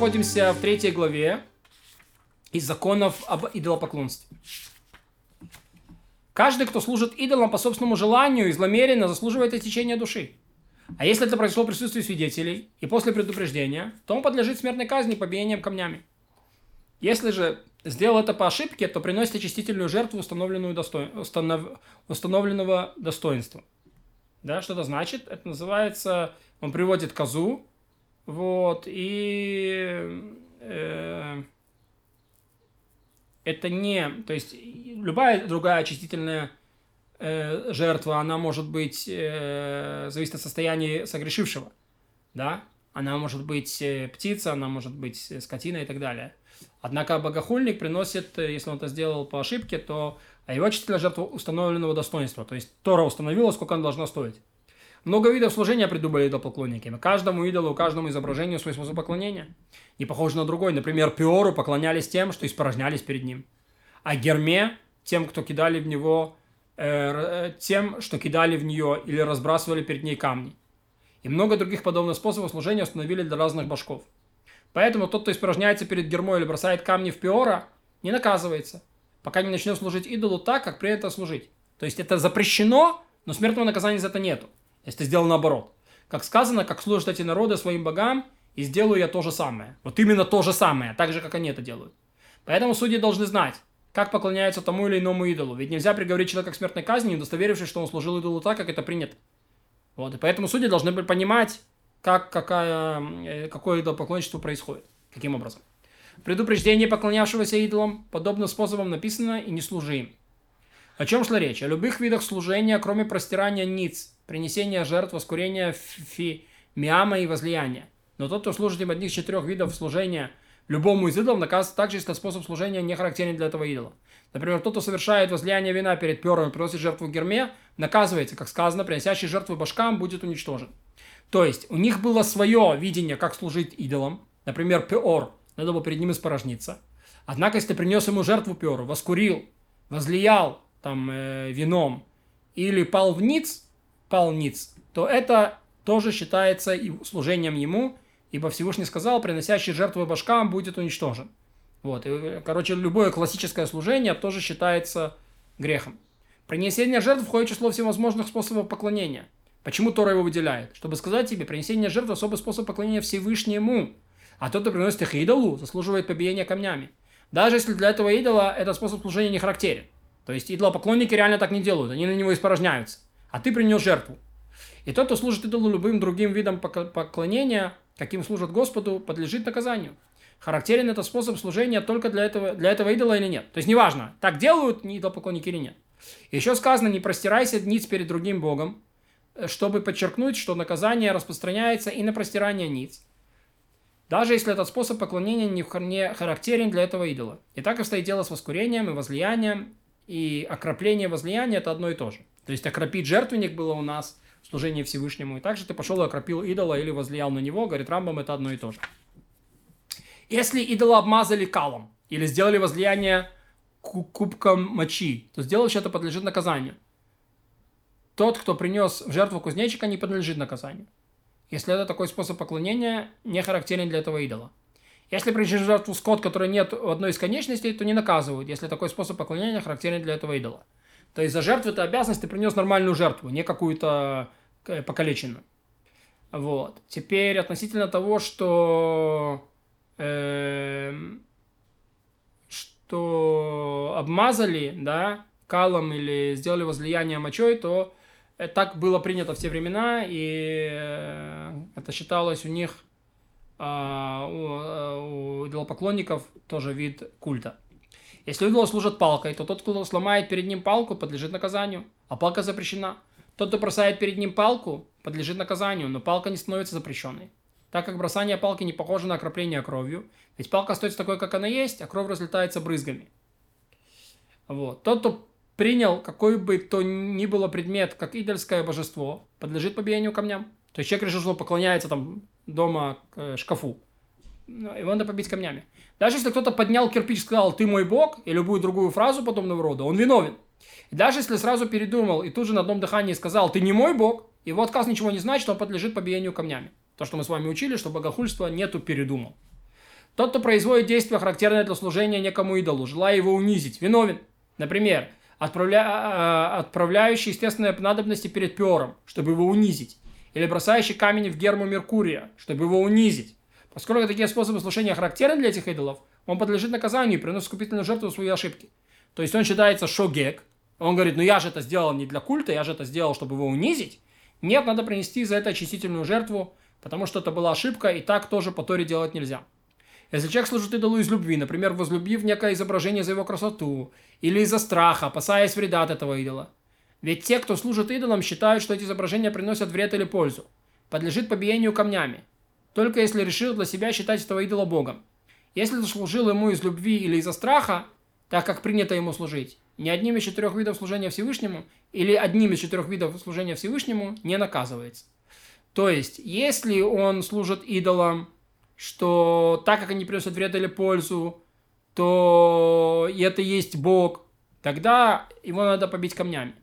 находимся в третьей главе из законов об идолопоклонстве. Каждый, кто служит идолам по собственному желанию и зломеренно, заслуживает отечения души. А если это произошло в присутствии свидетелей и после предупреждения, то он подлежит смертной казни побиением камнями. Если же сделал это по ошибке, то приносит очистительную жертву установленную досто... установ... установленного достоинства. Да, что это значит? Это называется, он приводит козу, вот, и э, это не, то есть любая другая очистительная э, жертва, она может быть, э, зависит от состояния согрешившего, да, она может быть э, птица, она может быть э, скотина и так далее. Однако богохульник приносит, э, если он это сделал по ошибке, то а его очистительная жертва установленного достоинства. То есть Тора установила, сколько она должна стоить. Много видов служения придумали идолопоклонниками. Каждому идолу, каждому изображению свой способ поклонения. Не похож на другой. Например, Пиору поклонялись тем, что испорожнялись перед ним. А Герме тем, кто кидали в него, э, э, тем, что кидали в нее или разбрасывали перед ней камни. И много других подобных способов служения установили для разных башков. Поэтому тот, кто испражняется перед Гермой или бросает камни в Пиора, не наказывается, пока не начнет служить идолу так, как принято служить. То есть это запрещено, но смертного наказания за это нету если ты сделал наоборот. Как сказано, как служат эти народы своим богам, и сделаю я то же самое. Вот именно то же самое, так же, как они это делают. Поэтому судьи должны знать, как поклоняются тому или иному идолу. Ведь нельзя приговорить человека к смертной казни, удостоверившись, что он служил идолу так, как это принято. Вот, и поэтому судьи должны понимать, как, какая, э, какое идолопоклонничество происходит. Каким образом. Предупреждение поклонявшегося идолам подобным способом написано «и не служи им». О чем шла речь? О любых видах служения, кроме простирания ниц, принесения жертв, воскурения фи, миама и возлияния. Но тот, кто служит им одних из четырех видов служения любому из идолов, наказывается также, если способ служения не характерен для этого идола. Например, тот, кто совершает возлияние вина перед пером и приносит жертву Герме, наказывается, как сказано, приносящий жертву башкам будет уничтожен. То есть, у них было свое видение, как служить идолам. Например, Пеор, надо было перед ним испорожниться. Однако, если ты принес ему жертву Пеору, воскурил, возлиял там э, вином или пал в ниц, пал ниц, то это тоже считается служением ему, ибо Всевышний сказал, приносящий жертву башкам будет уничтожен. Вот, и, короче, любое классическое служение тоже считается грехом. Принесение жертв входит в число всевозможных способов поклонения. Почему Тора его выделяет? Чтобы сказать тебе, принесение жертв – особый способ поклонения Всевышнему. А тот, кто приносит их идолу, заслуживает побиения камнями. Даже если для этого идола этот способ служения не характерен. То есть идолопоклонники реально так не делают, они на него испорожняются а ты принес жертву. И тот, кто служит идолу любым другим видом поклонения, каким служат Господу, подлежит наказанию. Характерен этот способ служения только для этого, для этого идола или нет. То есть неважно, так делают идолопоклонники или нет. Еще сказано, не простирайся ниц перед другим Богом, чтобы подчеркнуть, что наказание распространяется и на простирание ниц. Даже если этот способ поклонения не характерен для этого идола. И так и стоит дело с воскурением и возлиянием, и окропление возлияния это одно и то же. То есть окропить жертвенник было у нас служение Всевышнему. И также ты пошел и окропил идола или возлиял на него, говорит Рамбам, это одно и то же. Если идола обмазали калом или сделали возлияние кубком мочи, то сделавший это подлежит наказанию. Тот, кто принес в жертву кузнечика, не подлежит наказанию. Если это такой способ поклонения, не характерен для этого идола. Если принесешь жертву скот, который нет в одной из конечностей, то не наказывают, если такой способ поклонения характерен для этого идола. То есть за жертву это обязанность ты принес нормальную жертву, не какую-то э, покалеченную. Вот. Теперь относительно того, что э, что обмазали, да, калом или сделали возлияние мочой, то э, так было принято в те времена, и э, это считалось у них, у, у идолопоклонников тоже вид культа. Если идолу служат палкой, то тот, кто сломает перед ним палку, подлежит наказанию, а палка запрещена. Тот, кто бросает перед ним палку, подлежит наказанию, но палка не становится запрещенной. Так как бросание палки не похоже на окропление кровью, ведь палка остается такой, как она есть, а кровь разлетается брызгами. Вот. Тот, кто принял какой бы то ни было предмет, как идольское божество, подлежит побиению камням. То есть человек решил, что поклоняется там дома к э, шкафу. Ну, его надо побить камнями. Даже если кто-то поднял кирпич и сказал «ты мой бог» и любую другую фразу подобного рода, он виновен. И даже если сразу передумал и тут же на одном дыхании сказал «ты не мой бог», его отказ ничего не значит, он подлежит побиению камнями. То, что мы с вами учили, что богохульство нету передумал. Тот, кто производит действия, характерные для служения некому идолу, желая его унизить, виновен. Например, отправля... А, отправляющий естественные надобности перед пером, чтобы его унизить. Или бросающий камень в герму Меркурия, чтобы его унизить. Поскольку такие способы слушания характерны для этих идолов, он подлежит наказанию и приносит скупительную жертву свои ошибки. То есть он считается шогек. Он говорит, ну я же это сделал не для культа, я же это сделал, чтобы его унизить. Нет, надо принести за это очистительную жертву, потому что это была ошибка, и так тоже по Торе делать нельзя. Если человек служит идолу из любви, например, возлюбив некое изображение за его красоту, или из-за страха, опасаясь вреда от этого идола. Ведь те, кто служит идолам, считают, что эти изображения приносят вред или пользу. Подлежит побиению камнями. Только если решил для себя считать этого идола Богом. Если служил ему из любви или из-за страха, так как принято ему служить, ни одним из четырех видов служения Всевышнему или одним из четырех видов служения Всевышнему не наказывается. То есть, если он служит идолам, что так как они приносят вред или пользу, то это есть Бог, тогда его надо побить камнями.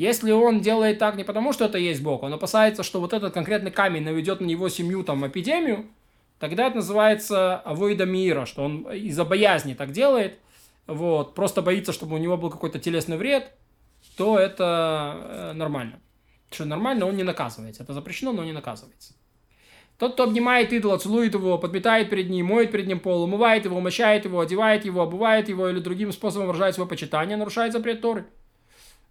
Если он делает так не потому, что это есть Бог, он опасается, что вот этот конкретный камень наведет на его семью там эпидемию, тогда это называется авоида мира, что он из-за боязни так делает, вот, просто боится, чтобы у него был какой-то телесный вред, то это э, нормально. Что нормально, он не наказывается. Это запрещено, но он не наказывается. Тот, кто обнимает идола, целует его, подметает перед ним, моет перед ним пол, умывает его, умощает его, одевает его, обувает его или другим способом выражает свое почитание, нарушает запрет Торы.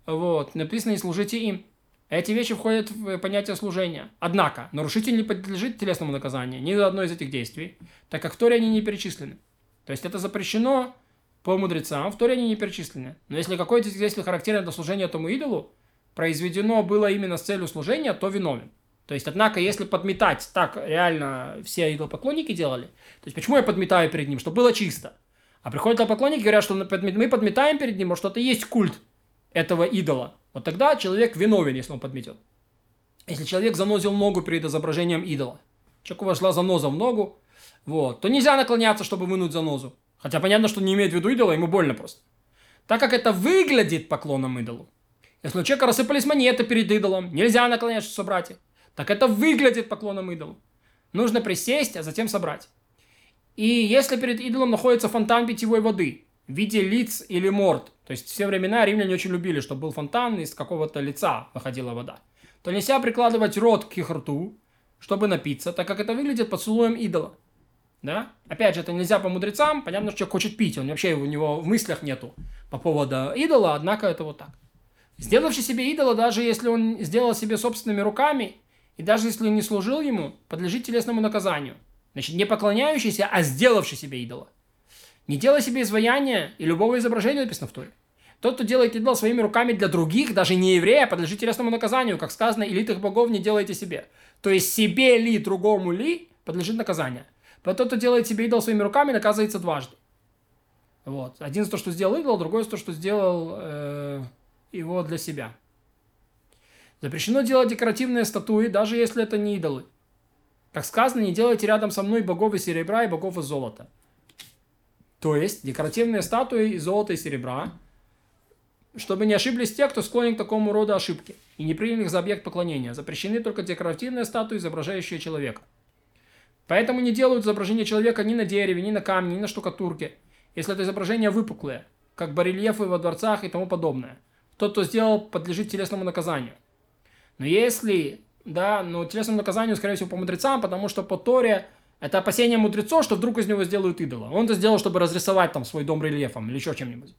Вот. Написано, не служите им. Эти вещи входят в понятие служения. Однако, нарушитель не подлежит телесному наказанию, ни за одно из этих действий, так как в Торе они не перечислены. То есть это запрещено по мудрецам, в Торе они не перечислены. Но если какое-то действие характерное для служения этому идолу, произведено было именно с целью служения, то виновен. То есть, однако, если подметать, так реально все идолопоклонники делали, то есть, почему я подметаю перед ним? Чтобы было чисто. А приходят поклонники говорят, что мы подметаем перед ним, может, это есть культ этого идола. Вот тогда человек виновен, если он подметет. Если человек занозил ногу перед изображением идола, человеку вошла заноза в ногу, вот, то нельзя наклоняться, чтобы вынуть занозу. Хотя понятно, что не имеет в виду идола, ему больно просто. Так как это выглядит поклоном идолу. Если у человека рассыпались монеты перед идолом, нельзя наклоняться, собрать их. Так это выглядит поклоном идолу. Нужно присесть, а затем собрать. И если перед идолом находится фонтан питьевой воды в виде лиц или морд, то есть все времена римляне очень любили, чтобы был фонтан, из какого-то лица выходила вода, то нельзя прикладывать рот к их рту, чтобы напиться, так как это выглядит поцелуем идола. Да? Опять же, это нельзя по мудрецам, понятно, что человек хочет пить, он вообще у него в мыслях нету по поводу идола, однако это вот так. Сделавший себе идола, даже если он сделал себе собственными руками, и даже если он не служил ему, подлежит телесному наказанию. Значит, не поклоняющийся, а сделавший себе идола. Не делай себе изваяния и любого изображения, написано в Торе. Тот, кто делает идол своими руками для других, даже не еврея, подлежит телесному наказанию. Как сказано, элитых богов не делайте себе. То есть себе ли, другому ли, подлежит наказание. Но тот, кто делает себе идол своими руками, наказывается дважды. Вот. Один за то, что сделал идол, другой за то, что сделал э, его для себя. Запрещено делать декоративные статуи, даже если это не идолы. Как сказано, не делайте рядом со мной богов из серебра и богов из золота. То есть декоративные статуи из золота и серебра, чтобы не ошиблись те, кто склонен к такому роду ошибке, и не приняли их за объект поклонения. Запрещены только декоративные статуи, изображающие человека. Поэтому не делают изображение человека ни на дереве, ни на камне, ни на штукатурке, если это изображение выпуклое, как барельефы во дворцах и тому подобное. Тот, кто сделал, подлежит телесному наказанию. Но если, да, ну, телесному наказанию, скорее всего, по мудрецам, потому что по Торе это опасение мудрецов, что вдруг из него сделают идола. Он это сделал, чтобы разрисовать там свой дом рельефом или еще чем-нибудь.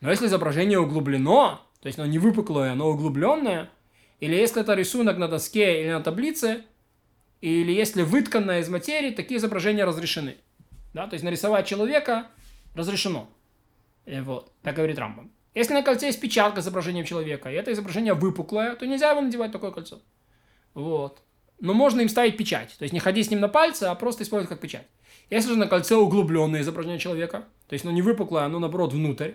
Но если изображение углублено, то есть оно не выпуклое, оно углубленное, или если это рисунок на доске или на таблице, или если вытканное из материи, такие изображения разрешены. Да? То есть нарисовать человека разрешено. Вот, так говорит Рамбам. Если на кольце есть печатка с человека, и это изображение выпуклое, то нельзя его надевать такое кольцо. Вот. Но можно им ставить печать. То есть не ходи с ним на пальце, а просто использовать как печать. Если же на кольце углубленное изображение человека, то есть оно не выпуклое, оно наоборот внутрь,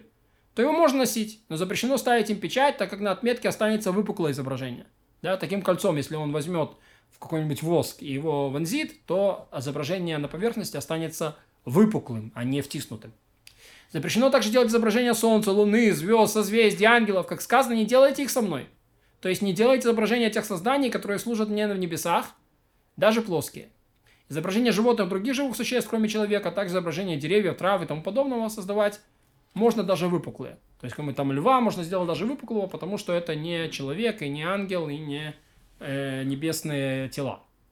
то его можно носить, но запрещено ставить им печать, так как на отметке останется выпуклое изображение. Да, таким кольцом, если он возьмет в какой-нибудь воск и его вонзит, то изображение на поверхности останется выпуклым, а не втиснутым. Запрещено также делать изображения Солнца, Луны, звезд, созвездий, ангелов. Как сказано, не делайте их со мной. То есть не делайте изображения тех созданий, которые служат мне в небесах, даже плоские. Изображение животных, других живых существ, кроме человека, а также изображение деревьев, трав и тому подобного создавать можно даже выпуклые. То есть, кому там льва можно сделать даже выпуклого, потому что это не человек, и не ангел, и не э, небесные тела.